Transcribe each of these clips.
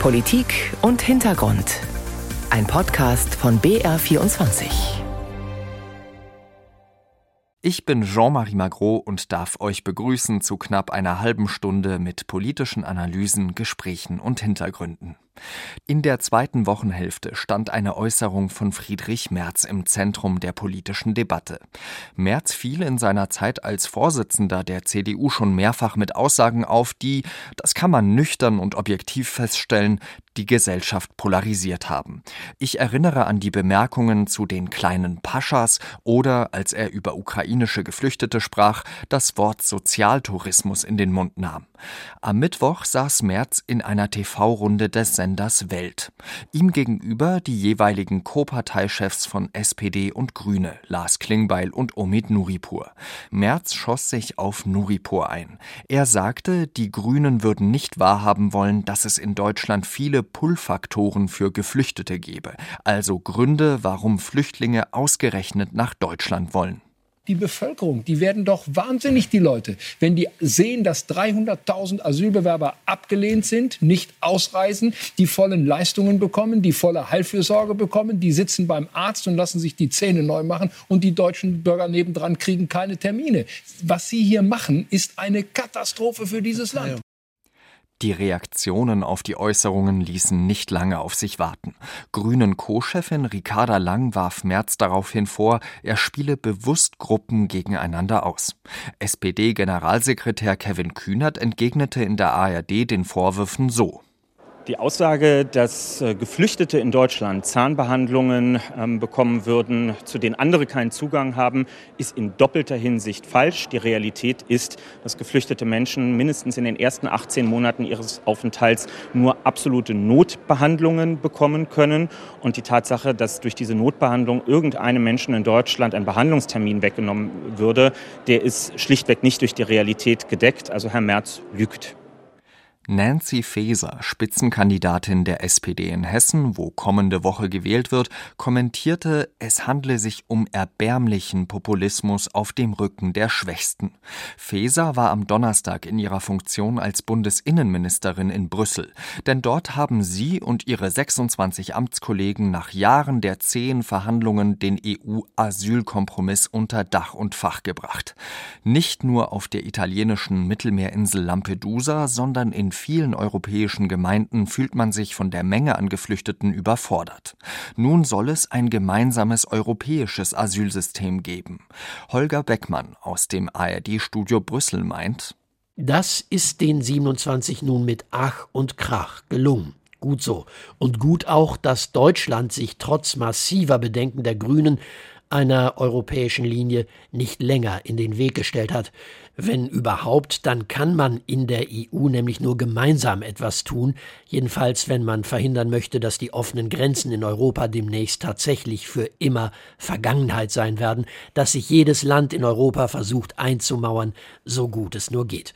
Politik und Hintergrund. Ein Podcast von BR24. Ich bin Jean-Marie Magro und darf euch begrüßen zu knapp einer halben Stunde mit politischen Analysen, Gesprächen und Hintergründen. In der zweiten Wochenhälfte stand eine Äußerung von Friedrich Merz im Zentrum der politischen Debatte. Merz fiel in seiner Zeit als Vorsitzender der CDU schon mehrfach mit Aussagen auf, die, das kann man nüchtern und objektiv feststellen, die Gesellschaft polarisiert haben. Ich erinnere an die Bemerkungen zu den kleinen Paschas oder, als er über ukrainische Geflüchtete sprach, das Wort Sozialtourismus in den Mund nahm. Am Mittwoch saß Merz in einer TV-Runde des Senders Welt. Ihm gegenüber die jeweiligen Co-Parteichefs von SPD und Grüne, Lars Klingbeil und Omid Nuripur. Merz schoss sich auf Nuripur ein. Er sagte, die Grünen würden nicht wahrhaben wollen, dass es in Deutschland viele Pull-Faktoren für Geflüchtete gebe, also Gründe, warum Flüchtlinge ausgerechnet nach Deutschland wollen die Bevölkerung. Die werden doch wahnsinnig, die Leute, wenn die sehen, dass 300.000 Asylbewerber abgelehnt sind, nicht ausreisen, die vollen Leistungen bekommen, die volle Heilfürsorge bekommen, die sitzen beim Arzt und lassen sich die Zähne neu machen und die deutschen Bürger nebendran kriegen keine Termine. Was sie hier machen, ist eine Katastrophe für dieses Land. Die Reaktionen auf die Äußerungen ließen nicht lange auf sich warten. Grünen Co-Chefin Ricarda Lang warf Merz daraufhin vor, er spiele bewusst Gruppen gegeneinander aus. SPD-Generalsekretär Kevin Kühnert entgegnete in der ARD den Vorwürfen so. Die Aussage, dass äh, Geflüchtete in Deutschland Zahnbehandlungen ähm, bekommen würden, zu denen andere keinen Zugang haben, ist in doppelter Hinsicht falsch. Die Realität ist, dass geflüchtete Menschen mindestens in den ersten 18 Monaten ihres Aufenthalts nur absolute Notbehandlungen bekommen können. Und die Tatsache, dass durch diese Notbehandlung irgendeinem Menschen in Deutschland ein Behandlungstermin weggenommen würde, der ist schlichtweg nicht durch die Realität gedeckt. Also Herr Merz lügt. Nancy Faeser, Spitzenkandidatin der SPD in Hessen, wo kommende Woche gewählt wird, kommentierte, es handle sich um erbärmlichen Populismus auf dem Rücken der Schwächsten. Faeser war am Donnerstag in ihrer Funktion als Bundesinnenministerin in Brüssel, denn dort haben sie und ihre 26 Amtskollegen nach Jahren der zähen Verhandlungen den EU-Asylkompromiss unter Dach und Fach gebracht. Nicht nur auf der italienischen Mittelmeerinsel Lampedusa, sondern in vielen europäischen Gemeinden fühlt man sich von der Menge an Geflüchteten überfordert. Nun soll es ein gemeinsames europäisches Asylsystem geben. Holger Beckmann aus dem ARD-Studio Brüssel meint, das ist den 27 nun mit Ach und Krach gelungen. Gut so. Und gut auch, dass Deutschland sich trotz massiver Bedenken der Grünen einer europäischen Linie nicht länger in den Weg gestellt hat. Wenn überhaupt, dann kann man in der EU nämlich nur gemeinsam etwas tun, jedenfalls wenn man verhindern möchte, dass die offenen Grenzen in Europa demnächst tatsächlich für immer Vergangenheit sein werden, dass sich jedes Land in Europa versucht einzumauern, so gut es nur geht.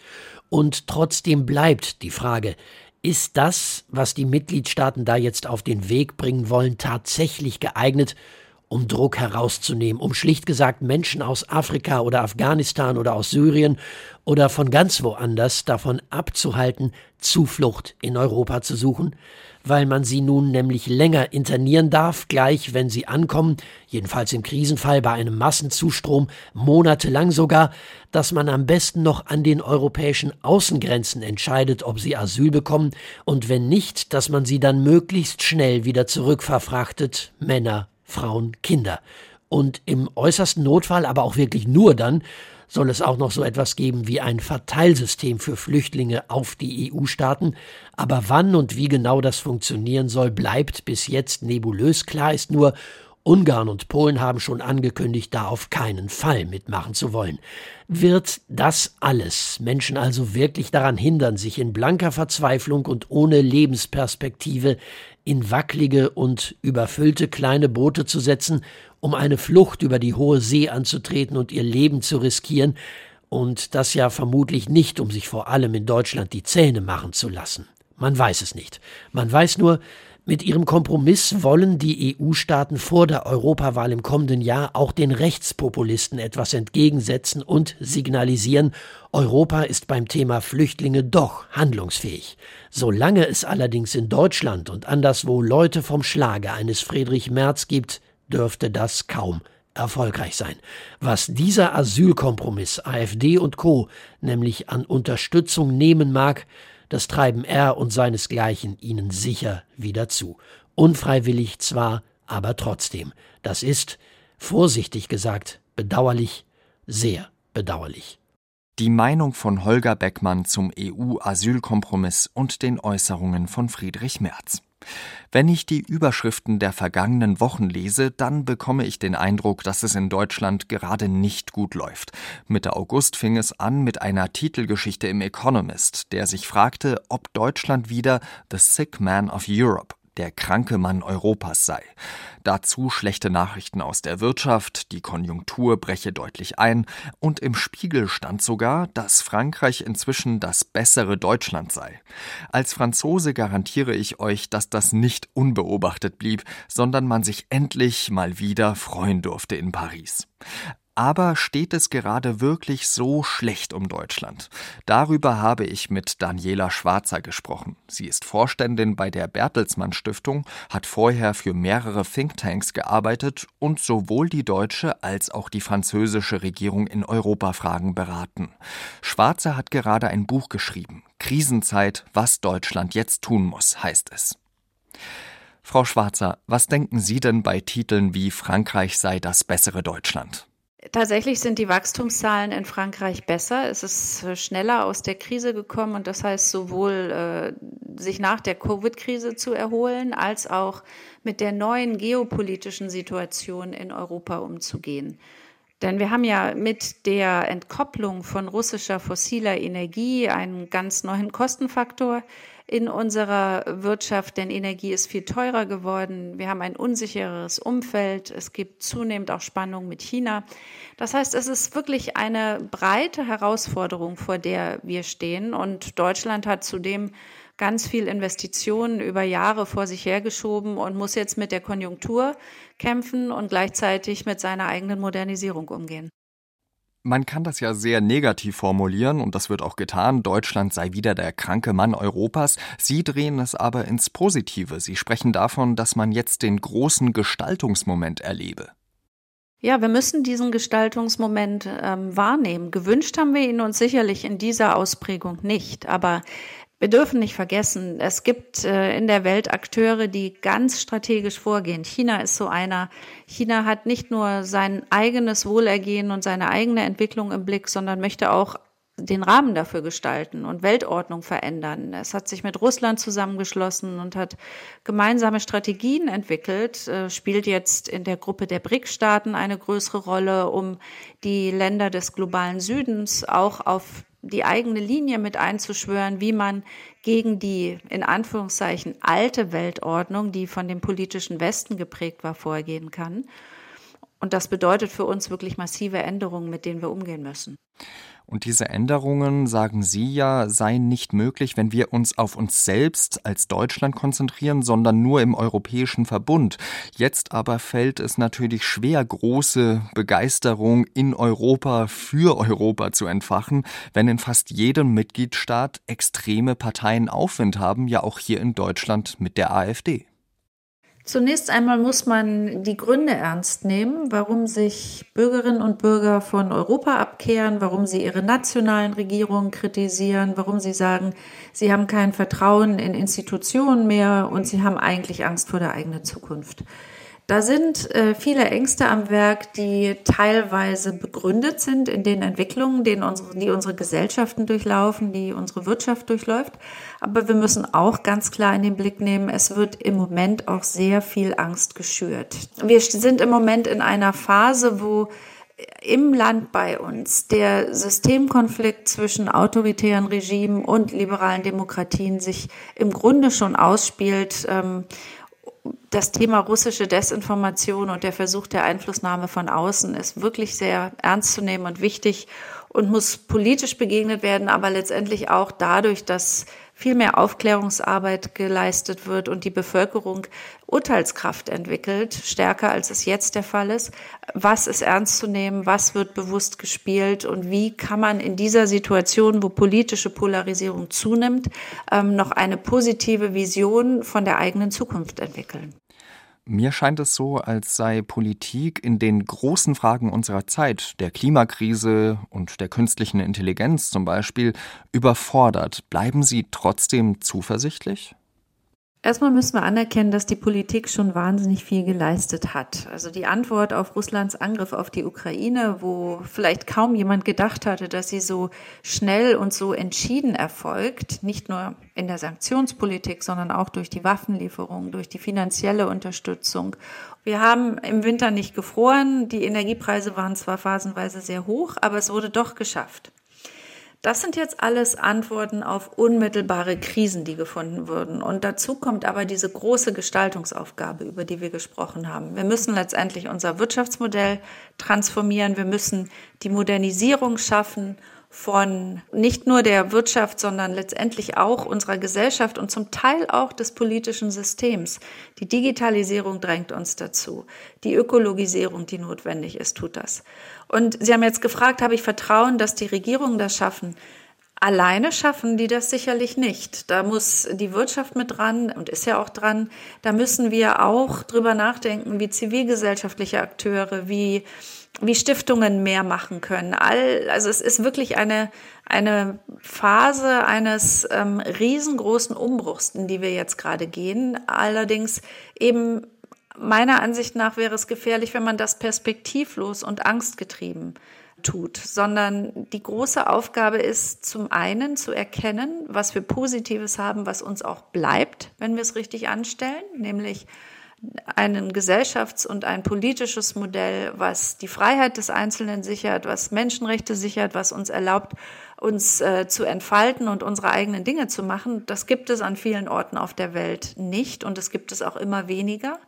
Und trotzdem bleibt die Frage, ist das, was die Mitgliedstaaten da jetzt auf den Weg bringen wollen, tatsächlich geeignet, um Druck herauszunehmen, um schlicht gesagt Menschen aus Afrika oder Afghanistan oder aus Syrien oder von ganz woanders davon abzuhalten, Zuflucht in Europa zu suchen, weil man sie nun nämlich länger internieren darf, gleich wenn sie ankommen, jedenfalls im Krisenfall bei einem Massenzustrom, monatelang sogar, dass man am besten noch an den europäischen Außengrenzen entscheidet, ob sie Asyl bekommen, und wenn nicht, dass man sie dann möglichst schnell wieder zurückverfrachtet, Männer Frauen, Kinder. Und im äußersten Notfall, aber auch wirklich nur dann, soll es auch noch so etwas geben wie ein Verteilsystem für Flüchtlinge auf die EU-Staaten. Aber wann und wie genau das funktionieren soll, bleibt bis jetzt nebulös. Klar ist nur, Ungarn und Polen haben schon angekündigt, da auf keinen Fall mitmachen zu wollen. Wird das alles Menschen also wirklich daran hindern, sich in blanker Verzweiflung und ohne Lebensperspektive in wackelige und überfüllte kleine Boote zu setzen, um eine Flucht über die hohe See anzutreten und ihr Leben zu riskieren, und das ja vermutlich nicht, um sich vor allem in Deutschland die Zähne machen zu lassen. Man weiß es nicht. Man weiß nur, Mit ihrem Kompromiss wollen die EU-Staaten vor der Europawahl im kommenden Jahr auch den Rechtspopulisten etwas entgegensetzen und signalisieren, Europa ist beim Thema Flüchtlinge doch handlungsfähig. Solange es allerdings in Deutschland und anderswo Leute vom Schlage eines Friedrich Merz gibt, dürfte das kaum erfolgreich sein. Was dieser Asylkompromiss AfD und Co. nämlich an Unterstützung nehmen mag, das treiben er und seinesgleichen ihnen sicher wieder zu. Unfreiwillig zwar, aber trotzdem. Das ist, vorsichtig gesagt, bedauerlich, sehr bedauerlich. Die Meinung von Holger Beckmann zum EU-Asylkompromiss und den Äußerungen von Friedrich Merz. Wenn ich die Überschriften der vergangenen Wochen lese, dann bekomme ich den Eindruck, dass es in Deutschland gerade nicht gut läuft. Mitte August fing es an mit einer Titelgeschichte im Economist, der sich fragte, ob Deutschland wieder The Sick Man of Europe der kranke Mann Europas sei. Dazu schlechte Nachrichten aus der Wirtschaft, die Konjunktur breche deutlich ein und im Spiegel stand sogar, dass Frankreich inzwischen das bessere Deutschland sei. Als Franzose garantiere ich euch, dass das nicht unbeobachtet blieb, sondern man sich endlich mal wieder freuen durfte in Paris. Aber steht es gerade wirklich so schlecht um Deutschland? Darüber habe ich mit Daniela Schwarzer gesprochen. Sie ist Vorständin bei der Bertelsmann Stiftung, hat vorher für mehrere Thinktanks gearbeitet und sowohl die deutsche als auch die französische Regierung in Europafragen beraten. Schwarzer hat gerade ein Buch geschrieben. Krisenzeit, was Deutschland jetzt tun muss, heißt es. Frau Schwarzer, was denken Sie denn bei Titeln wie Frankreich sei das bessere Deutschland? Tatsächlich sind die Wachstumszahlen in Frankreich besser. Es ist äh, schneller aus der Krise gekommen und das heißt sowohl äh, sich nach der Covid-Krise zu erholen, als auch mit der neuen geopolitischen Situation in Europa umzugehen. Denn wir haben ja mit der Entkopplung von russischer fossiler Energie einen ganz neuen Kostenfaktor in unserer Wirtschaft, denn Energie ist viel teurer geworden. Wir haben ein unsicheres Umfeld. Es gibt zunehmend auch Spannungen mit China. Das heißt, es ist wirklich eine breite Herausforderung, vor der wir stehen. Und Deutschland hat zudem ganz viel Investitionen über Jahre vor sich hergeschoben und muss jetzt mit der Konjunktur kämpfen und gleichzeitig mit seiner eigenen Modernisierung umgehen. Man kann das ja sehr negativ formulieren und das wird auch getan. Deutschland sei wieder der kranke Mann Europas. Sie drehen es aber ins Positive. Sie sprechen davon, dass man jetzt den großen Gestaltungsmoment erlebe. Ja, wir müssen diesen Gestaltungsmoment ähm, wahrnehmen. Gewünscht haben wir ihn uns sicherlich in dieser Ausprägung nicht. Aber wir dürfen nicht vergessen, es gibt äh, in der Welt Akteure, die ganz strategisch vorgehen. China ist so einer. China hat nicht nur sein eigenes Wohlergehen und seine eigene Entwicklung im Blick, sondern möchte auch den Rahmen dafür gestalten und Weltordnung verändern. Es hat sich mit Russland zusammengeschlossen und hat gemeinsame Strategien entwickelt, äh, spielt jetzt in der Gruppe der BRIC-Staaten eine größere Rolle, um die Länder des globalen Südens auch auf die eigene Linie mit einzuschwören, wie man gegen die in Anführungszeichen alte Weltordnung, die von dem politischen Westen geprägt war, vorgehen kann. Und das bedeutet für uns wirklich massive Änderungen, mit denen wir umgehen müssen. Und diese Änderungen, sagen Sie ja, seien nicht möglich, wenn wir uns auf uns selbst als Deutschland konzentrieren, sondern nur im Europäischen Verbund. Jetzt aber fällt es natürlich schwer, große Begeisterung in Europa für Europa zu entfachen, wenn in fast jedem Mitgliedstaat extreme Parteien Aufwind haben, ja auch hier in Deutschland mit der AfD. Zunächst einmal muss man die Gründe ernst nehmen, warum sich Bürgerinnen und Bürger von Europa abkehren, warum sie ihre nationalen Regierungen kritisieren, warum sie sagen, sie haben kein Vertrauen in Institutionen mehr und sie haben eigentlich Angst vor der eigenen Zukunft. Da sind äh, viele Ängste am Werk, die teilweise begründet sind in den Entwicklungen, denen unsere, die unsere Gesellschaften durchlaufen, die unsere Wirtschaft durchläuft. Aber wir müssen auch ganz klar in den Blick nehmen, es wird im Moment auch sehr viel Angst geschürt. Wir sind im Moment in einer Phase, wo im Land bei uns der Systemkonflikt zwischen autoritären Regimen und liberalen Demokratien sich im Grunde schon ausspielt. Ähm, das Thema russische Desinformation und der Versuch der Einflussnahme von außen ist wirklich sehr ernst zu nehmen und wichtig. Und muss politisch begegnet werden, aber letztendlich auch dadurch, dass viel mehr Aufklärungsarbeit geleistet wird und die Bevölkerung Urteilskraft entwickelt, stärker als es jetzt der Fall ist. Was ist ernst zu nehmen? Was wird bewusst gespielt? Und wie kann man in dieser Situation, wo politische Polarisierung zunimmt, ähm, noch eine positive Vision von der eigenen Zukunft entwickeln? Mir scheint es so, als sei Politik in den großen Fragen unserer Zeit, der Klimakrise und der künstlichen Intelligenz zum Beispiel, überfordert. Bleiben Sie trotzdem zuversichtlich? Erstmal müssen wir anerkennen, dass die Politik schon wahnsinnig viel geleistet hat. Also die Antwort auf Russlands Angriff auf die Ukraine, wo vielleicht kaum jemand gedacht hatte, dass sie so schnell und so entschieden erfolgt, nicht nur in der Sanktionspolitik, sondern auch durch die Waffenlieferung, durch die finanzielle Unterstützung. Wir haben im Winter nicht gefroren, die Energiepreise waren zwar phasenweise sehr hoch, aber es wurde doch geschafft. Das sind jetzt alles Antworten auf unmittelbare Krisen, die gefunden wurden. Und dazu kommt aber diese große Gestaltungsaufgabe, über die wir gesprochen haben. Wir müssen letztendlich unser Wirtschaftsmodell transformieren. Wir müssen die Modernisierung schaffen von nicht nur der Wirtschaft, sondern letztendlich auch unserer Gesellschaft und zum Teil auch des politischen Systems. Die Digitalisierung drängt uns dazu. Die Ökologisierung, die notwendig ist, tut das. Und Sie haben jetzt gefragt, habe ich Vertrauen, dass die Regierungen das schaffen? Alleine schaffen die das sicherlich nicht. Da muss die Wirtschaft mit dran und ist ja auch dran. Da müssen wir auch drüber nachdenken, wie zivilgesellschaftliche Akteure, wie wie Stiftungen mehr machen können. All, also es ist wirklich eine, eine Phase eines ähm, riesengroßen Umbruchs, in die wir jetzt gerade gehen. Allerdings eben meiner Ansicht nach wäre es gefährlich, wenn man das perspektivlos und angstgetrieben tut, sondern die große Aufgabe ist zum einen zu erkennen, was wir Positives haben, was uns auch bleibt, wenn wir es richtig anstellen, nämlich ein Gesellschafts- und ein politisches Modell, was die Freiheit des Einzelnen sichert, was Menschenrechte sichert, was uns erlaubt, uns äh, zu entfalten und unsere eigenen Dinge zu machen. Das gibt es an vielen Orten auf der Welt nicht und es gibt es auch immer weniger.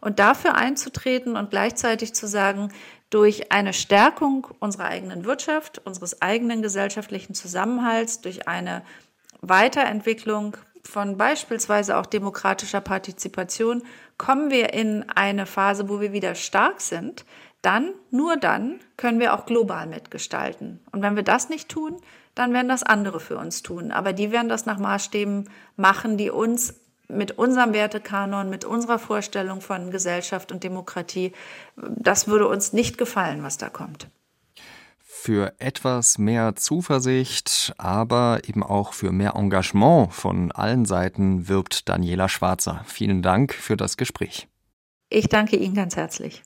Und dafür einzutreten und gleichzeitig zu sagen, durch eine Stärkung unserer eigenen Wirtschaft, unseres eigenen gesellschaftlichen Zusammenhalts, durch eine Weiterentwicklung von beispielsweise auch demokratischer Partizipation kommen wir in eine Phase, wo wir wieder stark sind, dann, nur dann, können wir auch global mitgestalten. Und wenn wir das nicht tun, dann werden das andere für uns tun. Aber die werden das nach Maßstäben machen, die uns mit unserem Wertekanon, mit unserer Vorstellung von Gesellschaft und Demokratie, das würde uns nicht gefallen, was da kommt für etwas mehr Zuversicht, aber eben auch für mehr Engagement von allen Seiten wirbt Daniela Schwarzer. Vielen Dank für das Gespräch. Ich danke Ihnen ganz herzlich.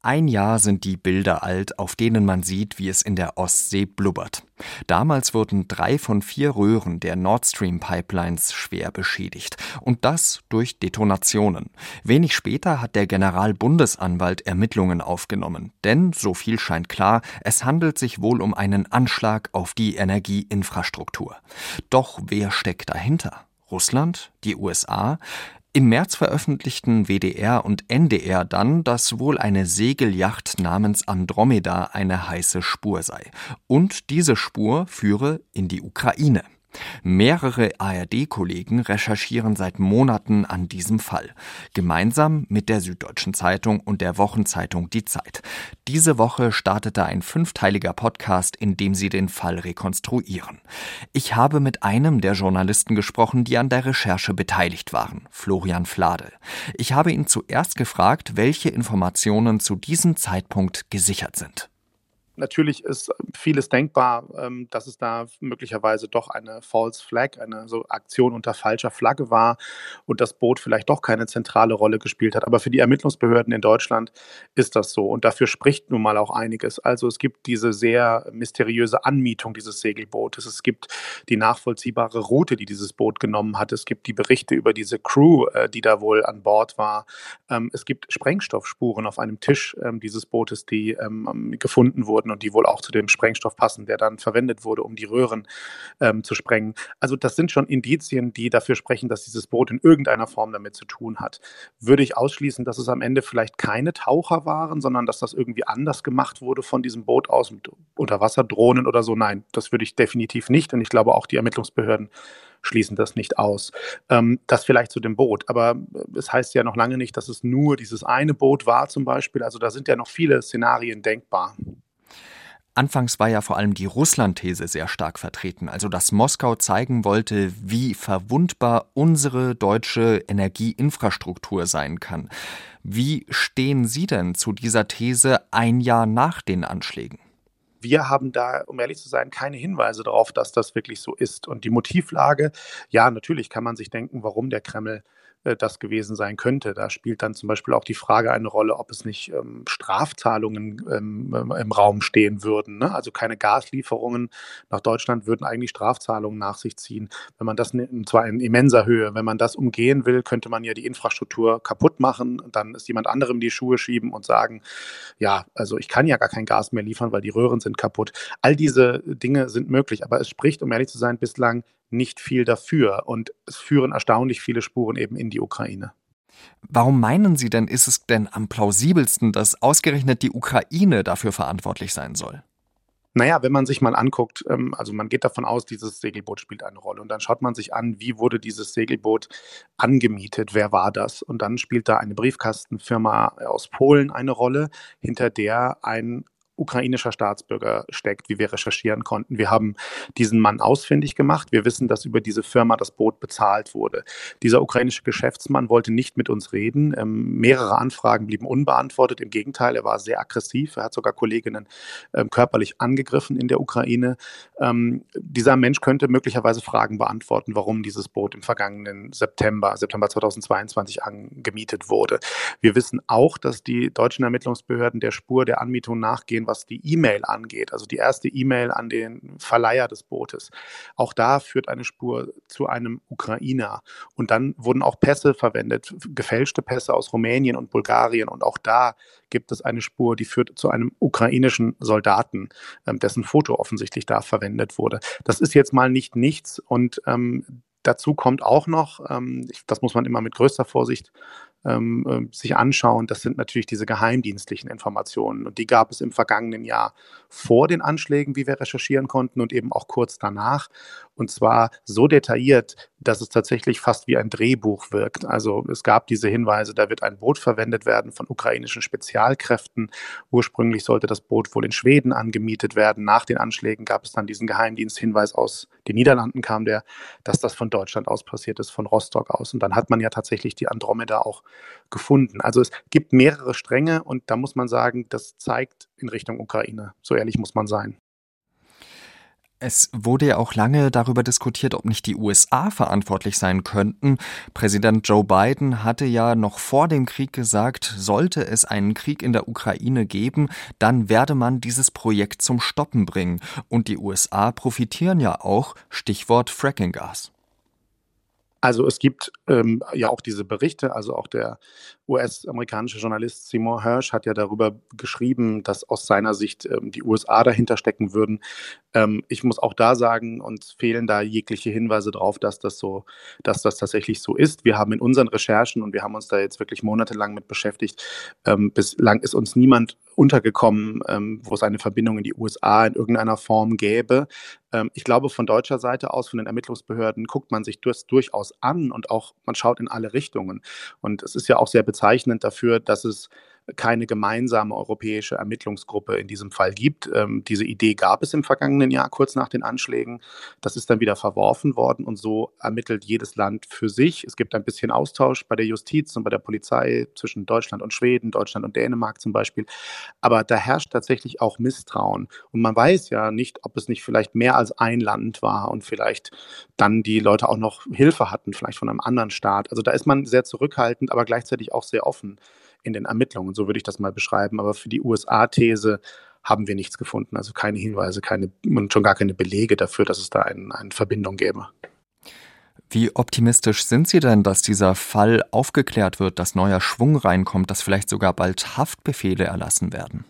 Ein Jahr sind die Bilder alt, auf denen man sieht, wie es in der Ostsee blubbert. Damals wurden drei von vier Röhren der Nord Stream Pipelines schwer beschädigt. Und das durch Detonationen. Wenig später hat der Generalbundesanwalt Ermittlungen aufgenommen. Denn, so viel scheint klar, es handelt sich wohl um einen Anschlag auf die Energieinfrastruktur. Doch wer steckt dahinter? Russland? Die USA? Im März veröffentlichten WDR und NDR dann, dass wohl eine Segelyacht namens Andromeda eine heiße Spur sei. Und diese Spur führe in die Ukraine. Mehrere ARD-Kollegen recherchieren seit Monaten an diesem Fall, gemeinsam mit der Süddeutschen Zeitung und der Wochenzeitung Die Zeit. Diese Woche startete ein fünfteiliger Podcast, in dem sie den Fall rekonstruieren. Ich habe mit einem der Journalisten gesprochen, die an der Recherche beteiligt waren, Florian Flade. Ich habe ihn zuerst gefragt, welche Informationen zu diesem Zeitpunkt gesichert sind. Natürlich ist vieles denkbar, ähm, dass es da möglicherweise doch eine False Flag, eine so Aktion unter falscher Flagge war und das Boot vielleicht doch keine zentrale Rolle gespielt hat. Aber für die Ermittlungsbehörden in Deutschland ist das so und dafür spricht nun mal auch einiges. Also es gibt diese sehr mysteriöse Anmietung dieses Segelbootes. Es gibt die nachvollziehbare Route, die dieses Boot genommen hat. Es gibt die Berichte über diese Crew, äh, die da wohl an Bord war. Ähm, es gibt Sprengstoffspuren auf einem Tisch ähm, dieses Bootes, die gefunden wurden wurden und die wohl auch zu dem Sprengstoff passen, der dann verwendet wurde, um die Röhren ähm, zu sprengen. Also das sind schon Indizien, die dafür sprechen, dass dieses Boot in irgendeiner Form damit zu tun hat. Würde ich ausschließen, dass es am Ende vielleicht keine Taucher waren, sondern dass das irgendwie anders gemacht wurde von diesem Boot aus mit Unterwasserdrohnen oder so? Nein, das würde ich definitiv nicht. Und ich glaube auch die Ermittlungsbehörden schließen das nicht aus. Ähm, das vielleicht zu dem Boot, aber es heißt ja noch lange nicht, dass es nur dieses eine Boot war zum Beispiel. Also da sind ja noch viele Szenarien denkbar. Anfangs war ja vor allem die Russland-These sehr stark vertreten, also dass Moskau zeigen wollte, wie verwundbar unsere deutsche Energieinfrastruktur sein kann. Wie stehen Sie denn zu dieser These ein Jahr nach den Anschlägen? wir haben da, um ehrlich zu sein, keine Hinweise darauf, dass das wirklich so ist. Und die Motivlage, ja, natürlich kann man sich denken, warum der Kreml das gewesen sein könnte. Da spielt dann zum Beispiel auch die Frage eine Rolle, ob es nicht ähm, Strafzahlungen ähm, ähm, im Raum stehen würden. Ne? Also keine Gaslieferungen nach Deutschland würden eigentlich Strafzahlungen nach sich ziehen. Wenn man das, und zwar in immenser Höhe, wenn man das umgehen will, könnte man ja die Infrastruktur kaputt machen. Dann ist jemand anderem die Schuhe schieben und sagen, ja, also ich kann ja gar kein Gas mehr liefern, weil die Röhren sind kaputt. All diese Dinge sind möglich, aber es spricht, um ehrlich zu sein, bislang nicht viel dafür. Und es führen erstaunlich viele Spuren eben in die Ukraine. Warum meinen Sie denn, ist es denn am plausibelsten, dass ausgerechnet die Ukraine dafür verantwortlich sein soll? Naja, wenn man sich mal anguckt, ähm, also man geht davon aus, dieses Segelboot spielt eine Rolle. Und dann schaut man sich an, wie wurde dieses Segelboot angemietet, wer war das? Und dann spielt da eine Briefkastenfirma aus Polen eine Rolle, hinter der ein ukrainischer Staatsbürger steckt, wie wir recherchieren konnten. Wir haben diesen Mann ausfindig gemacht. Wir wissen, dass über diese Firma das Boot bezahlt wurde. Dieser ukrainische Geschäftsmann wollte nicht mit uns reden. Ähm, mehrere Anfragen blieben unbeantwortet. Im Gegenteil, er war sehr aggressiv. Er hat sogar Kolleginnen ähm, körperlich angegriffen in der Ukraine. Ähm, dieser Mensch könnte möglicherweise Fragen beantworten, warum dieses Boot im vergangenen September, September 2022 angemietet wurde. Wir wissen auch, dass die deutschen Ermittlungsbehörden der Spur der Anmietung nachgehen, was die E-Mail angeht, also die erste E-Mail an den Verleiher des Bootes. Auch da führt eine Spur zu einem Ukrainer. Und dann wurden auch Pässe verwendet, gefälschte Pässe aus Rumänien und Bulgarien. Und auch da gibt es eine Spur, die führt zu einem ukrainischen Soldaten, ähm, dessen Foto offensichtlich da verwendet wurde. Das ist jetzt mal nicht nichts. Und ähm, dazu kommt auch noch, ähm, das muss man immer mit größter Vorsicht ähm, äh, sich anschauen, das sind natürlich diese geheimdienstlichen Informationen. Und die gab es im vergangenen Jahr vor den Anschlägen, wie wir recherchieren konnten, und eben auch kurz danach. Und zwar so detailliert, dass es tatsächlich fast wie ein Drehbuch wirkt. Also es gab diese Hinweise, da wird ein Boot verwendet werden von ukrainischen Spezialkräften. Ursprünglich sollte das Boot wohl in Schweden angemietet werden. Nach den Anschlägen gab es dann diesen Geheimdiensthinweis aus den Niederlanden kam der, dass das von Deutschland aus passiert ist, von Rostock aus. Und dann hat man ja tatsächlich die Andromeda auch gefunden. Also es gibt mehrere Stränge und da muss man sagen, das zeigt in Richtung Ukraine. So ehrlich muss man sein. Es wurde ja auch lange darüber diskutiert, ob nicht die USA verantwortlich sein könnten. Präsident Joe Biden hatte ja noch vor dem Krieg gesagt, sollte es einen Krieg in der Ukraine geben, dann werde man dieses Projekt zum Stoppen bringen. Und die USA profitieren ja auch, Stichwort Frackinggas. Also es gibt ähm, ja auch diese Berichte, also auch der US-amerikanische Journalist Seymour Hersh hat ja darüber geschrieben, dass aus seiner Sicht ähm, die USA dahinter stecken würden. Ähm, ich muss auch da sagen, uns fehlen da jegliche Hinweise darauf, dass das so, dass das tatsächlich so ist. Wir haben in unseren Recherchen und wir haben uns da jetzt wirklich monatelang mit beschäftigt. Ähm, bislang ist uns niemand untergekommen, ähm, wo es eine Verbindung in die USA in irgendeiner Form gäbe. Ähm, ich glaube, von deutscher Seite aus, von den Ermittlungsbehörden, guckt man sich das durchaus an und auch man schaut in alle Richtungen. Und es ist ja auch sehr bezeichnend dafür, dass es keine gemeinsame europäische Ermittlungsgruppe in diesem Fall gibt. Ähm, diese Idee gab es im vergangenen Jahr, kurz nach den Anschlägen. Das ist dann wieder verworfen worden und so ermittelt jedes Land für sich. Es gibt ein bisschen Austausch bei der Justiz und bei der Polizei zwischen Deutschland und Schweden, Deutschland und Dänemark zum Beispiel. Aber da herrscht tatsächlich auch Misstrauen. Und man weiß ja nicht, ob es nicht vielleicht mehr als ein Land war und vielleicht dann die Leute auch noch Hilfe hatten, vielleicht von einem anderen Staat. Also da ist man sehr zurückhaltend, aber gleichzeitig auch sehr offen in den Ermittlungen. So würde ich das mal beschreiben. Aber für die USA-These haben wir nichts gefunden. Also keine Hinweise, keine und schon gar keine Belege dafür, dass es da ein, eine Verbindung gäbe. Wie optimistisch sind Sie denn, dass dieser Fall aufgeklärt wird, dass neuer Schwung reinkommt, dass vielleicht sogar bald Haftbefehle erlassen werden?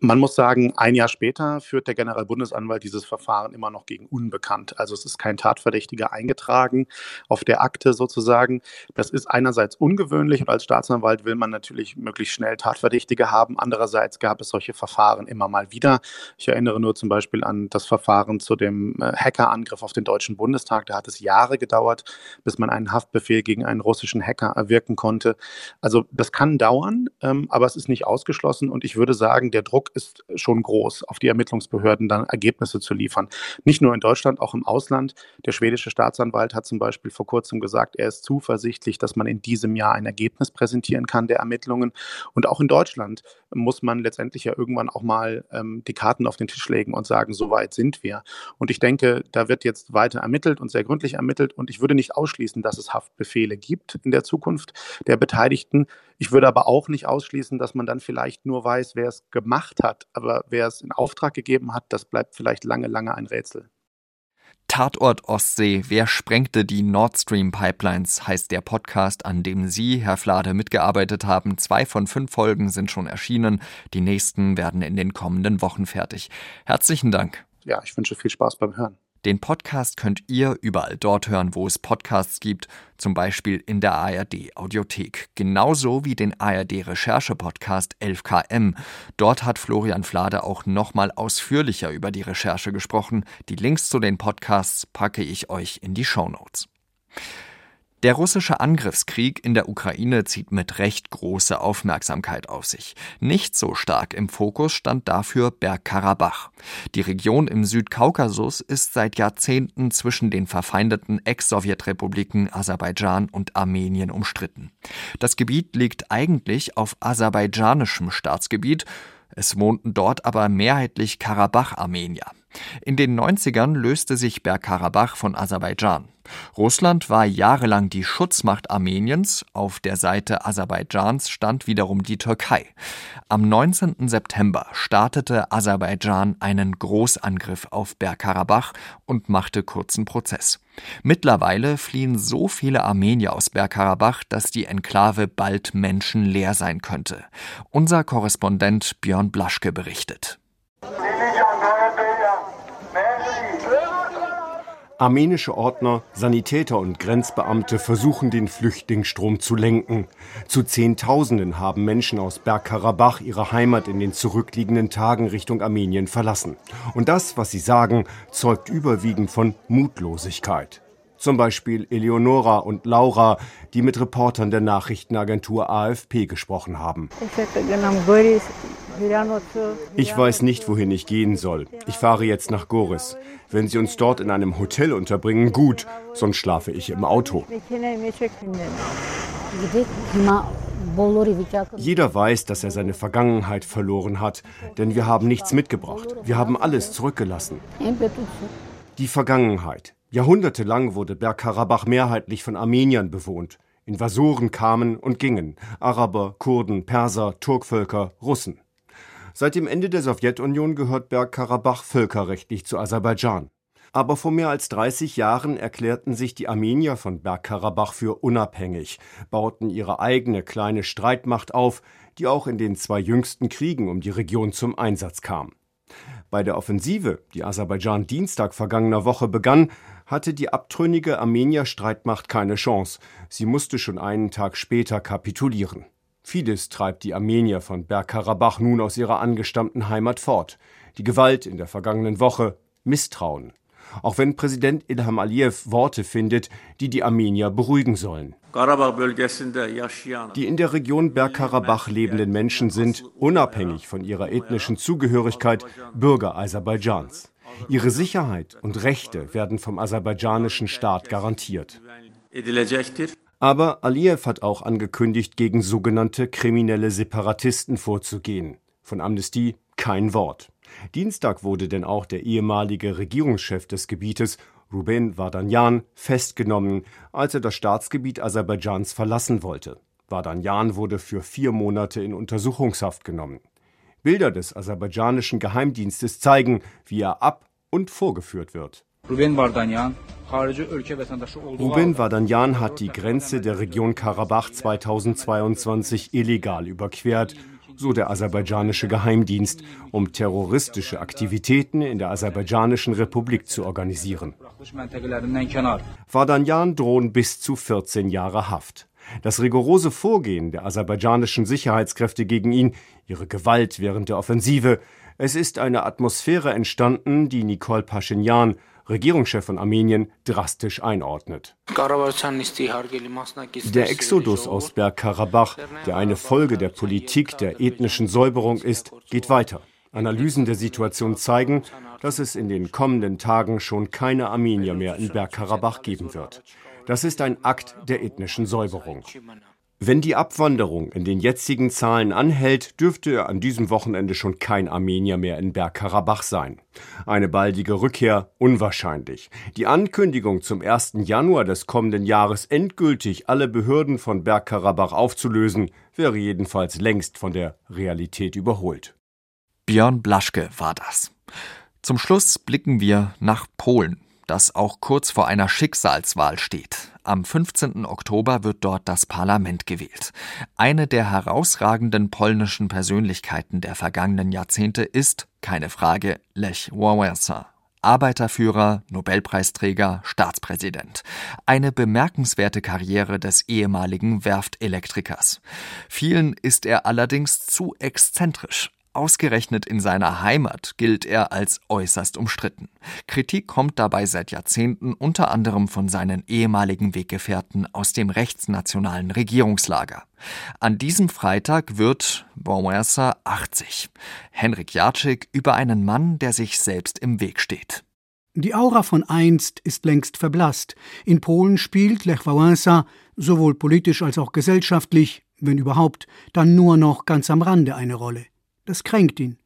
Man muss sagen, ein Jahr später führt der Generalbundesanwalt dieses Verfahren immer noch gegen unbekannt. Also es ist kein Tatverdächtiger eingetragen auf der Akte sozusagen. Das ist einerseits ungewöhnlich und als Staatsanwalt will man natürlich möglichst schnell Tatverdächtige haben. Andererseits gab es solche Verfahren immer mal wieder. Ich erinnere nur zum Beispiel an das Verfahren zu dem äh, Hackerangriff auf den Deutschen Bundestag. Da hat es Jahre gedauert, bis man einen Haftbefehl gegen einen russischen Hacker erwirken konnte. Also das kann dauern, ähm, aber es ist nicht ausgeschlossen und ich würde sagen, der Druck Druck ist schon groß, auf die Ermittlungsbehörden dann Ergebnisse zu liefern. Nicht nur in Deutschland, auch im Ausland. Der schwedische Staatsanwalt hat zum Beispiel vor kurzem gesagt, er ist zuversichtlich, dass man in diesem Jahr ein Ergebnis präsentieren kann der Ermittlungen. Und auch in Deutschland muss man letztendlich ja irgendwann auch mal ähm, die Karten auf den Tisch legen und sagen, so weit sind wir. Und ich denke, da wird jetzt weiter ermittelt und sehr gründlich ermittelt. Und ich würde nicht ausschließen, dass es Haftbefehle gibt in der Zukunft der Beteiligten. Ich würde aber auch nicht ausschließen, dass man dann vielleicht nur weiß, wer es gemacht hat. Aber wer es in Auftrag gegeben hat, das bleibt vielleicht lange, lange ein Rätsel. Tatort Ostsee, wer sprengte die Nord Stream Pipelines, heißt der Podcast, an dem Sie, Herr Flade, mitgearbeitet haben. Zwei von fünf Folgen sind schon erschienen. Die nächsten werden in den kommenden Wochen fertig. Herzlichen Dank. Ja, ich wünsche viel Spaß beim Hören. Den Podcast könnt ihr überall dort hören, wo es Podcasts gibt, zum Beispiel in der ARD Audiothek. Genauso wie den ARD Recherche Podcast 11KM. Dort hat Florian Flade auch nochmal ausführlicher über die Recherche gesprochen. Die Links zu den Podcasts packe ich euch in die Show Notes. Der russische Angriffskrieg in der Ukraine zieht mit recht große Aufmerksamkeit auf sich. Nicht so stark im Fokus stand dafür Bergkarabach. Die Region im Südkaukasus ist seit Jahrzehnten zwischen den verfeindeten Ex-Sowjetrepubliken Aserbaidschan und Armenien umstritten. Das Gebiet liegt eigentlich auf aserbaidschanischem Staatsgebiet, es wohnten dort aber mehrheitlich Karabach-Armenier. In den 90ern löste sich Bergkarabach von Aserbaidschan. Russland war jahrelang die Schutzmacht Armeniens, auf der Seite Aserbaidschans stand wiederum die Türkei. Am 19. September startete Aserbaidschan einen Großangriff auf Bergkarabach und machte kurzen Prozess. Mittlerweile fliehen so viele Armenier aus Bergkarabach, dass die Enklave bald menschenleer sein könnte. Unser Korrespondent Björn Blaschke berichtet. Armenische Ordner, Sanitäter und Grenzbeamte versuchen den Flüchtlingsstrom zu lenken. Zu Zehntausenden haben Menschen aus Bergkarabach ihre Heimat in den zurückliegenden Tagen Richtung Armenien verlassen. Und das, was sie sagen, zeugt überwiegend von Mutlosigkeit. Zum Beispiel Eleonora und Laura, die mit Reportern der Nachrichtenagentur AFP gesprochen haben. Ich weiß nicht, wohin ich gehen soll. Ich fahre jetzt nach Goris. Wenn Sie uns dort in einem Hotel unterbringen, gut, sonst schlafe ich im Auto. Jeder weiß, dass er seine Vergangenheit verloren hat, denn wir haben nichts mitgebracht. Wir haben alles zurückgelassen. Die Vergangenheit. Jahrhundertelang wurde Bergkarabach mehrheitlich von Armeniern bewohnt. Invasoren kamen und gingen. Araber, Kurden, Perser, Turkvölker, Russen. Seit dem Ende der Sowjetunion gehört Bergkarabach völkerrechtlich zu Aserbaidschan. Aber vor mehr als 30 Jahren erklärten sich die Armenier von Bergkarabach für unabhängig, bauten ihre eigene kleine Streitmacht auf, die auch in den zwei jüngsten Kriegen um die Region zum Einsatz kam. Bei der Offensive, die Aserbaidschan Dienstag vergangener Woche begann, hatte die abtrünnige Armenier-Streitmacht keine Chance. Sie musste schon einen Tag später kapitulieren. Vieles treibt die Armenier von Bergkarabach nun aus ihrer angestammten Heimat fort. Die Gewalt in der vergangenen Woche, Misstrauen. Auch wenn Präsident Ilham Aliyev Worte findet, die die Armenier beruhigen sollen. Die in der Region Bergkarabach lebenden Menschen sind, unabhängig von ihrer ethnischen Zugehörigkeit, Bürger Aserbaidschans. Ihre Sicherheit und Rechte werden vom aserbaidschanischen Staat garantiert. Aber Aliyev hat auch angekündigt, gegen sogenannte kriminelle Separatisten vorzugehen. Von Amnestie kein Wort. Dienstag wurde denn auch der ehemalige Regierungschef des Gebietes, Ruben Vardanyan, festgenommen, als er das Staatsgebiet Aserbaidschans verlassen wollte. Vardanyan wurde für vier Monate in Untersuchungshaft genommen. Bilder des aserbaidschanischen Geheimdienstes zeigen, wie er ab und vorgeführt wird. Ruben Vardanyan hat die Grenze der Region Karabach 2022 illegal überquert so der aserbaidschanische Geheimdienst, um terroristische Aktivitäten in der aserbaidschanischen Republik zu organisieren. Vardanyan drohen bis zu 14 Jahre Haft. Das rigorose Vorgehen der aserbaidschanischen Sicherheitskräfte gegen ihn, ihre Gewalt während der Offensive, es ist eine Atmosphäre entstanden, die Nicole Paschinjan, Regierungschef von Armenien, drastisch einordnet. Der Exodus aus Bergkarabach, der eine Folge der Politik der ethnischen Säuberung ist, geht weiter. Analysen der Situation zeigen, dass es in den kommenden Tagen schon keine Armenier mehr in Bergkarabach geben wird. Das ist ein Akt der ethnischen Säuberung. Wenn die Abwanderung in den jetzigen Zahlen anhält, dürfte an diesem Wochenende schon kein Armenier mehr in Bergkarabach sein. Eine baldige Rückkehr unwahrscheinlich. Die Ankündigung zum 1. Januar des kommenden Jahres endgültig alle Behörden von Bergkarabach aufzulösen, wäre jedenfalls längst von der Realität überholt. Björn Blaschke war das. Zum Schluss blicken wir nach Polen das auch kurz vor einer Schicksalswahl steht. Am 15. Oktober wird dort das Parlament gewählt. Eine der herausragenden polnischen Persönlichkeiten der vergangenen Jahrzehnte ist, keine Frage, Lech Wałęsa. Arbeiterführer, Nobelpreisträger, Staatspräsident. Eine bemerkenswerte Karriere des ehemaligen Werftelektrikers. Vielen ist er allerdings zu exzentrisch. Ausgerechnet in seiner Heimat gilt er als äußerst umstritten. Kritik kommt dabei seit Jahrzehnten unter anderem von seinen ehemaligen Weggefährten aus dem rechtsnationalen Regierungslager. An diesem Freitag wird Wałęsa 80. Henrik Jacek über einen Mann, der sich selbst im Weg steht. Die Aura von einst ist längst verblasst. In Polen spielt Lech Wałęsa sowohl politisch als auch gesellschaftlich, wenn überhaupt, dann nur noch ganz am Rande eine Rolle. Das kränkt ihn.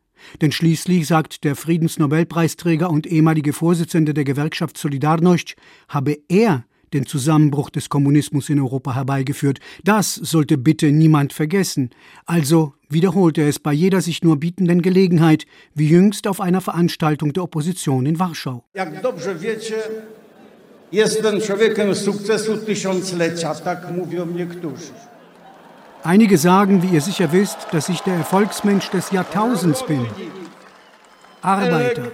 Denn schließlich, sagt der Friedensnobelpreisträger und ehemalige Vorsitzende der Gewerkschaft Solidarność, habe er den Zusammenbruch des Kommunismus in Europa herbeigeführt. Das sollte bitte niemand vergessen. Also wiederholt er es bei jeder sich nur bietenden Gelegenheit, wie jüngst auf einer Veranstaltung der Opposition in Warschau. Jak dobrze wiecie, jestem człowiekiem sukcesu tysiąclecia, tak mówią niektórzy. Einige sagen, wie ihr sicher wisst, dass ich der Erfolgsmensch des Jahrtausends bin. Arbeiter,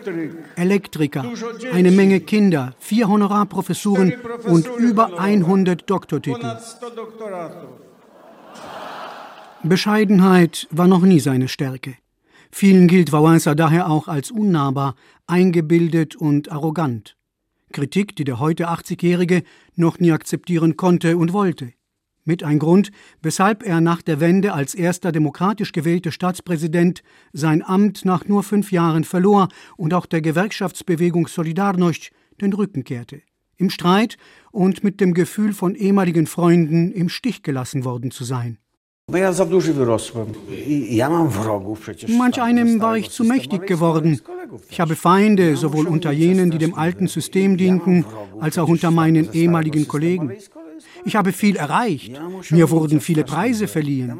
Elektriker, eine Menge Kinder, vier Honorarprofessuren und über 100 Doktortitel. Bescheidenheit war noch nie seine Stärke. Vielen gilt Wałęsa daher auch als unnahbar, eingebildet und arrogant. Kritik, die der heute 80-Jährige noch nie akzeptieren konnte und wollte mit ein Grund, weshalb er nach der Wende als erster demokratisch gewählte Staatspräsident sein Amt nach nur fünf Jahren verlor und auch der Gewerkschaftsbewegung Solidarność den Rücken kehrte. Im Streit und mit dem Gefühl von ehemaligen Freunden im Stich gelassen worden zu sein. Manch einem war ich zu mächtig geworden. Ich habe Feinde, sowohl unter jenen, die dem alten System dienten, als auch unter meinen ehemaligen Kollegen. Ich habe viel erreicht. Mir wurden viele Preise verliehen.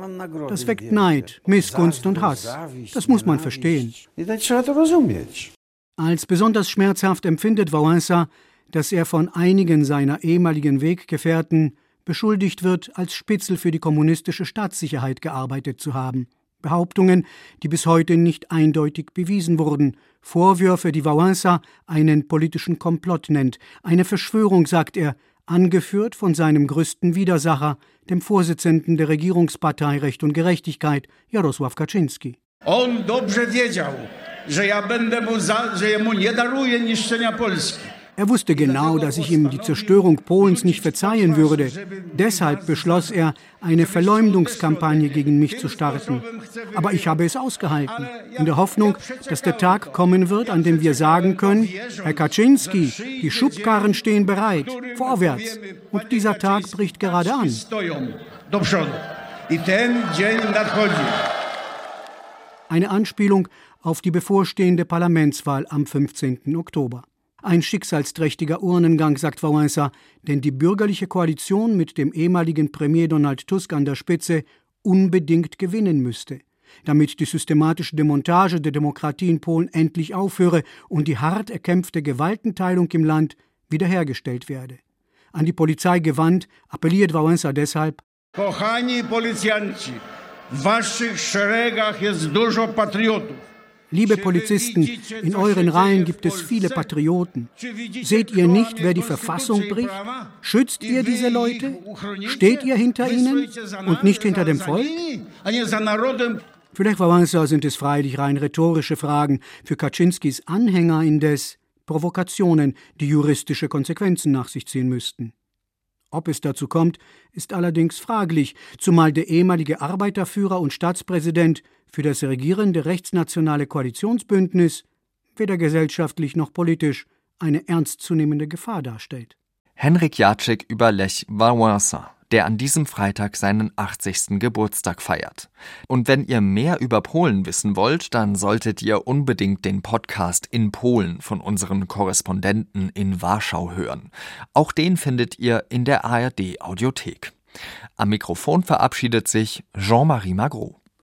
Das weckt Neid, Missgunst und Hass. Das muss man verstehen. Als besonders schmerzhaft empfindet Wałęsa, dass er von einigen seiner ehemaligen Weggefährten beschuldigt wird, als Spitzel für die kommunistische Staatssicherheit gearbeitet zu haben. Behauptungen, die bis heute nicht eindeutig bewiesen wurden, Vorwürfe, die Wałęsa einen politischen Komplott nennt, eine Verschwörung, sagt er, angeführt von seinem größten Widersacher, dem Vorsitzenden der Regierungspartei Recht und Gerechtigkeit, Jarosław Kaczynski. On dobrze wiedział, że ja będę mu za, że jemu nie daruję niszczenia Polski. Er wusste genau, dass ich ihm die Zerstörung Polens nicht verzeihen würde. Deshalb beschloss er, eine Verleumdungskampagne gegen mich zu starten. Aber ich habe es ausgehalten, in der Hoffnung, dass der Tag kommen wird, an dem wir sagen können, Herr Kaczynski, die Schubkarren stehen bereit, vorwärts. Und dieser Tag bricht gerade an. Eine Anspielung auf die bevorstehende Parlamentswahl am 15. Oktober. Ein schicksalsträchtiger Urnengang, sagt Wałęsa, denn die bürgerliche Koalition mit dem ehemaligen Premier Donald Tusk an der Spitze unbedingt gewinnen müsste, damit die systematische Demontage der Demokratie in Polen endlich aufhöre und die hart erkämpfte Gewaltenteilung im Land wiederhergestellt werde. An die Polizei gewandt, appelliert Wałęsa deshalb: Kochani Policjanci, Liebe Polizisten, in euren Reihen gibt es viele Patrioten. Seht ihr nicht, wer die Verfassung bricht? Schützt ihr diese Leute? Steht ihr hinter ihnen und nicht hinter dem Volk? Für Lech Wałęsa sind es freilich rein rhetorische Fragen, für Kaczynskis Anhänger indes Provokationen, die juristische Konsequenzen nach sich ziehen müssten. Ob es dazu kommt, ist allerdings fraglich, zumal der ehemalige Arbeiterführer und Staatspräsident für das regierende rechtsnationale Koalitionsbündnis weder gesellschaftlich noch politisch eine ernstzunehmende Gefahr darstellt. Henrik Jacek über Lech Wałęsa der an diesem Freitag seinen 80. Geburtstag feiert. Und wenn ihr mehr über Polen wissen wollt, dann solltet ihr unbedingt den Podcast in Polen von unseren Korrespondenten in Warschau hören. Auch den findet ihr in der ARD Audiothek. Am Mikrofon verabschiedet sich Jean-Marie Magro.